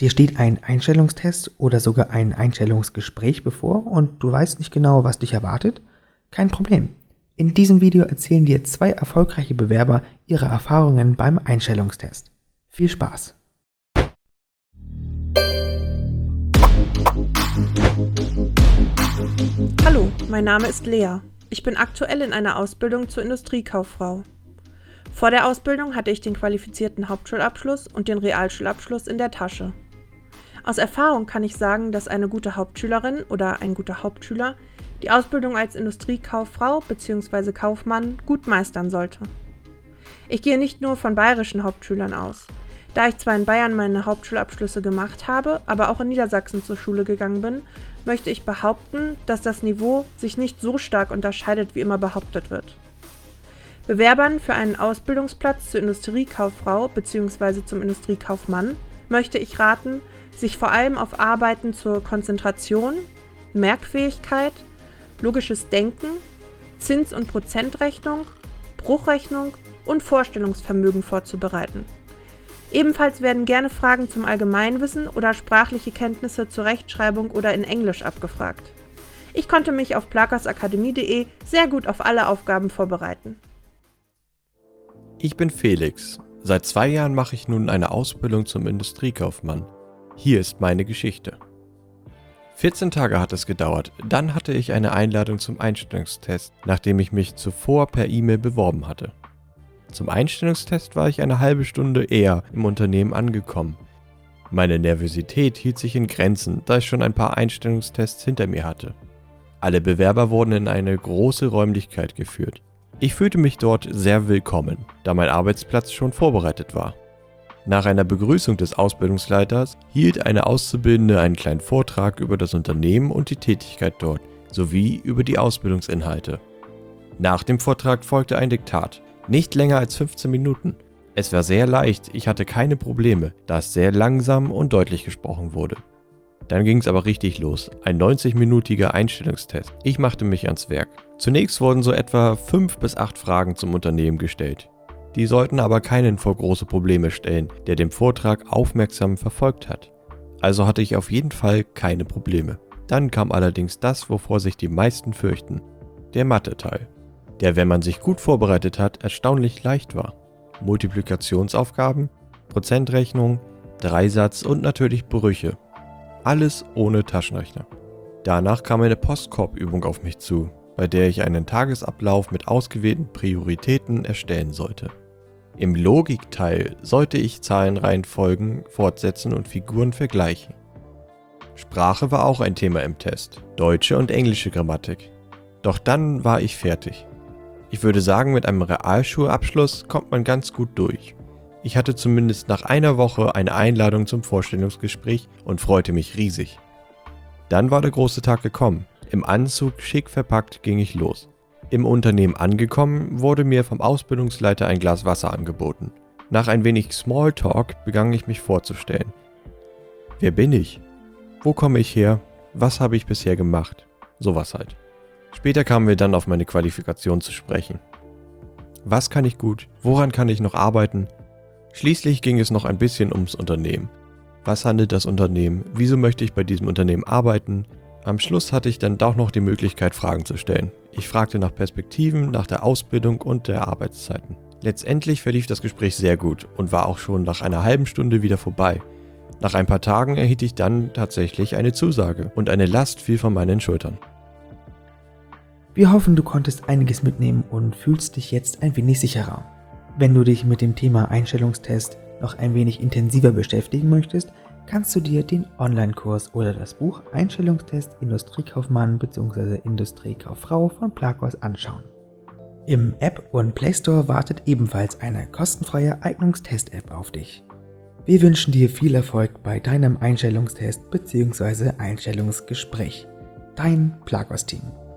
Dir steht ein Einstellungstest oder sogar ein Einstellungsgespräch bevor und du weißt nicht genau, was dich erwartet? Kein Problem. In diesem Video erzählen dir zwei erfolgreiche Bewerber ihre Erfahrungen beim Einstellungstest. Viel Spaß! Hallo, mein Name ist Lea. Ich bin aktuell in einer Ausbildung zur Industriekauffrau. Vor der Ausbildung hatte ich den qualifizierten Hauptschulabschluss und den Realschulabschluss in der Tasche. Aus Erfahrung kann ich sagen, dass eine gute Hauptschülerin oder ein guter Hauptschüler die Ausbildung als Industriekauffrau bzw. Kaufmann gut meistern sollte. Ich gehe nicht nur von bayerischen Hauptschülern aus. Da ich zwar in Bayern meine Hauptschulabschlüsse gemacht habe, aber auch in Niedersachsen zur Schule gegangen bin, möchte ich behaupten, dass das Niveau sich nicht so stark unterscheidet, wie immer behauptet wird. Bewerbern für einen Ausbildungsplatz zur Industriekauffrau bzw. zum Industriekaufmann möchte ich raten, sich vor allem auf Arbeiten zur Konzentration, Merkfähigkeit, logisches Denken, Zins- und Prozentrechnung, Bruchrechnung und Vorstellungsvermögen vorzubereiten. Ebenfalls werden gerne Fragen zum Allgemeinwissen oder sprachliche Kenntnisse zur Rechtschreibung oder in Englisch abgefragt. Ich konnte mich auf plakasakademie.de sehr gut auf alle Aufgaben vorbereiten. Ich bin Felix. Seit zwei Jahren mache ich nun eine Ausbildung zum Industriekaufmann. Hier ist meine Geschichte. 14 Tage hat es gedauert, dann hatte ich eine Einladung zum Einstellungstest, nachdem ich mich zuvor per E-Mail beworben hatte. Zum Einstellungstest war ich eine halbe Stunde eher im Unternehmen angekommen. Meine Nervosität hielt sich in Grenzen, da ich schon ein paar Einstellungstests hinter mir hatte. Alle Bewerber wurden in eine große Räumlichkeit geführt. Ich fühlte mich dort sehr willkommen, da mein Arbeitsplatz schon vorbereitet war. Nach einer Begrüßung des Ausbildungsleiters hielt eine Auszubildende einen kleinen Vortrag über das Unternehmen und die Tätigkeit dort sowie über die Ausbildungsinhalte. Nach dem Vortrag folgte ein Diktat, nicht länger als 15 Minuten. Es war sehr leicht, ich hatte keine Probleme, da es sehr langsam und deutlich gesprochen wurde. Dann ging es aber richtig los, ein 90-minütiger Einstellungstest. Ich machte mich ans Werk. Zunächst wurden so etwa 5 bis 8 Fragen zum Unternehmen gestellt. Die sollten aber keinen vor große Probleme stellen, der den Vortrag aufmerksam verfolgt hat. Also hatte ich auf jeden Fall keine Probleme. Dann kam allerdings das, wovor sich die meisten fürchten, der Mathe-Teil, der, wenn man sich gut vorbereitet hat, erstaunlich leicht war. Multiplikationsaufgaben, Prozentrechnung, Dreisatz und natürlich Brüche. Alles ohne Taschenrechner. Danach kam eine Postkorbübung auf mich zu, bei der ich einen Tagesablauf mit ausgewählten Prioritäten erstellen sollte. Im Logikteil sollte ich Zahlenreihenfolgen fortsetzen und Figuren vergleichen. Sprache war auch ein Thema im Test, deutsche und englische Grammatik. Doch dann war ich fertig. Ich würde sagen, mit einem Realschulabschluss kommt man ganz gut durch. Ich hatte zumindest nach einer Woche eine Einladung zum Vorstellungsgespräch und freute mich riesig. Dann war der große Tag gekommen. Im Anzug schick verpackt ging ich los. Im Unternehmen angekommen, wurde mir vom Ausbildungsleiter ein Glas Wasser angeboten. Nach ein wenig Smalltalk begann ich mich vorzustellen. Wer bin ich? Wo komme ich her? Was habe ich bisher gemacht? Sowas halt. Später kamen wir dann auf meine Qualifikation zu sprechen. Was kann ich gut? Woran kann ich noch arbeiten? Schließlich ging es noch ein bisschen ums Unternehmen. Was handelt das Unternehmen? Wieso möchte ich bei diesem Unternehmen arbeiten? Am Schluss hatte ich dann doch noch die Möglichkeit, Fragen zu stellen. Ich fragte nach Perspektiven, nach der Ausbildung und der Arbeitszeiten. Letztendlich verlief das Gespräch sehr gut und war auch schon nach einer halben Stunde wieder vorbei. Nach ein paar Tagen erhielt ich dann tatsächlich eine Zusage und eine Last fiel von meinen Schultern. Wir hoffen, du konntest einiges mitnehmen und fühlst dich jetzt ein wenig sicherer. Wenn du dich mit dem Thema Einstellungstest noch ein wenig intensiver beschäftigen möchtest, kannst du dir den Online-Kurs oder das Buch Einstellungstest Industriekaufmann bzw. Industriekauffrau von Plakos anschauen. Im App und Play Store wartet ebenfalls eine kostenfreie Eignungstest-App auf dich. Wir wünschen dir viel Erfolg bei deinem Einstellungstest bzw. Einstellungsgespräch. Dein Plakos-Team.